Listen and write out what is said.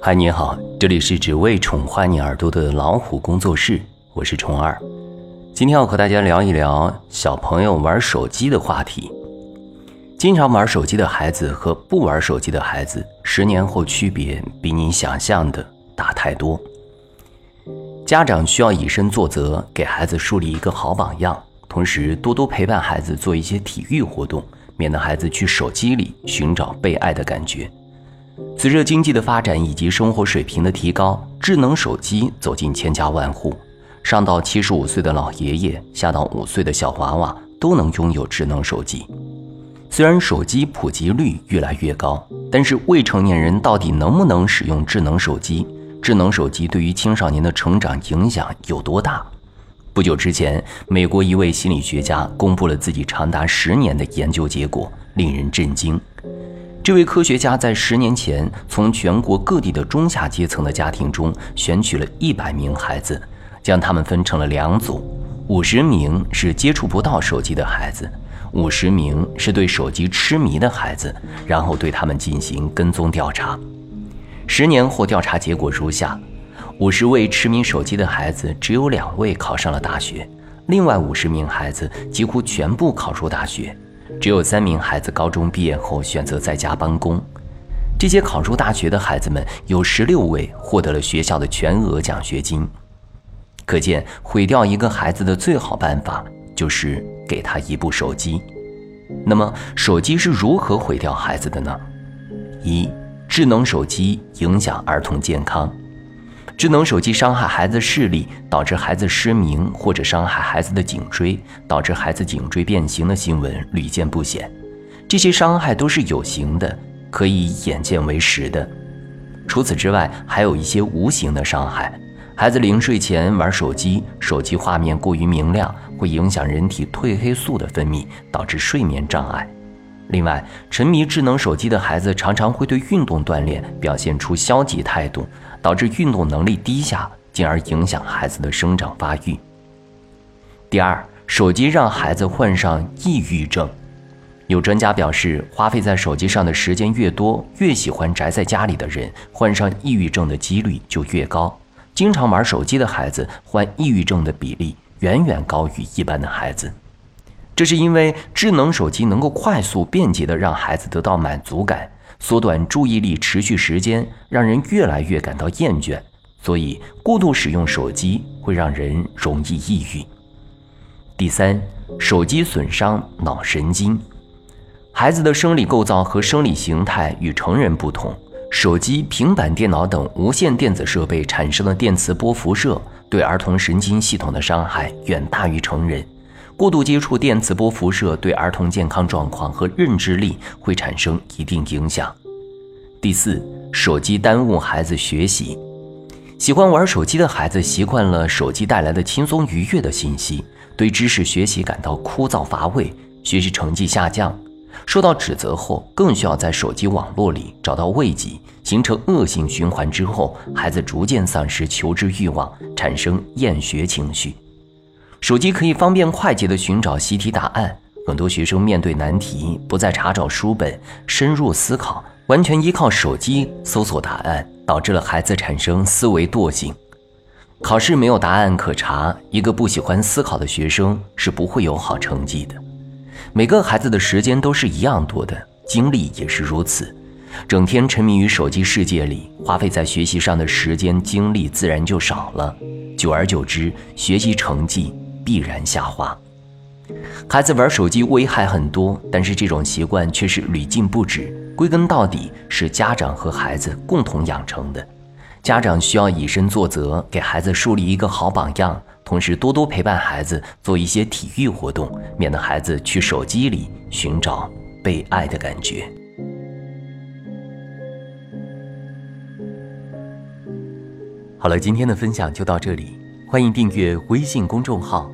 嗨，你好，这里是只为宠坏你耳朵的老虎工作室，我是虫儿。今天要和大家聊一聊小朋友玩手机的话题。经常玩手机的孩子和不玩手机的孩子，十年后区别比你想象的大太多。家长需要以身作则，给孩子树立一个好榜样，同时多多陪伴孩子做一些体育活动，免得孩子去手机里寻找被爱的感觉。随着经济的发展以及生活水平的提高，智能手机走进千家万户，上到七十五岁的老爷爷，下到五岁的小娃娃，都能拥有智能手机。虽然手机普及率越来越高，但是未成年人到底能不能使用智能手机？智能手机对于青少年的成长影响有多大？不久之前，美国一位心理学家公布了自己长达十年的研究结果，令人震惊。这位科学家在十年前从全国各地的中下阶层的家庭中选取了一百名孩子，将他们分成了两组：五十名是接触不到手机的孩子，五十名是对手机痴迷的孩子，然后对他们进行跟踪调查。十年后，调查结果如下：五十位痴迷手机的孩子，只有两位考上了大学，另外五十名孩子几乎全部考入大学。只有三名孩子高中毕业后选择在家办公。这些考入大学的孩子们，有十六位获得了学校的全额奖学金。可见，毁掉一个孩子的最好办法就是给他一部手机。那么，手机是如何毁掉孩子的呢？一、智能手机影响儿童健康。智能手机伤害孩子视力，导致孩子失明，或者伤害孩子的颈椎，导致孩子颈椎变形的新闻屡见不鲜。这些伤害都是有形的，可以眼见为实的。除此之外，还有一些无形的伤害。孩子临睡前玩手机，手机画面过于明亮，会影响人体褪黑素的分泌，导致睡眠障碍。另外，沉迷智能手机的孩子常常会对运动锻炼表现出消极态度。导致运动能力低下，进而影响孩子的生长发育。第二，手机让孩子患上抑郁症。有专家表示，花费在手机上的时间越多，越喜欢宅在家里的人，患上抑郁症的几率就越高。经常玩手机的孩子患抑郁症的比例远远高于一般的孩子。这是因为智能手机能够快速便捷地让孩子得到满足感。缩短注意力持续时间，让人越来越感到厌倦，所以过度使用手机会让人容易抑郁。第三，手机损伤脑神经。孩子的生理构造和生理形态与成人不同，手机、平板电脑等无线电子设备产生的电磁波辐射对儿童神经系统的伤害远大于成人。过度接触电磁波辐射对儿童健康状况和认知力会产生一定影响。第四，手机耽误孩子学习。喜欢玩手机的孩子习惯了手机带来的轻松愉悦的信息，对知识学习感到枯燥乏味，学习成绩下降。受到指责后，更需要在手机网络里找到慰藉，形成恶性循环之后，孩子逐渐丧失求知欲望，产生厌学情绪。手机可以方便快捷地寻找习题答案，很多学生面对难题不再查找书本深入思考，完全依靠手机搜索答案，导致了孩子产生思维惰性。考试没有答案可查，一个不喜欢思考的学生是不会有好成绩的。每个孩子的时间都是一样多的，精力也是如此，整天沉迷于手机世界里，花费在学习上的时间精力自然就少了，久而久之，学习成绩。必然下滑。孩子玩手机危害很多，但是这种习惯却是屡禁不止。归根到底是家长和孩子共同养成的。家长需要以身作则，给孩子树立一个好榜样，同时多多陪伴孩子做一些体育活动，免得孩子去手机里寻找被爱的感觉。好了，今天的分享就到这里。欢迎订阅微信公众号“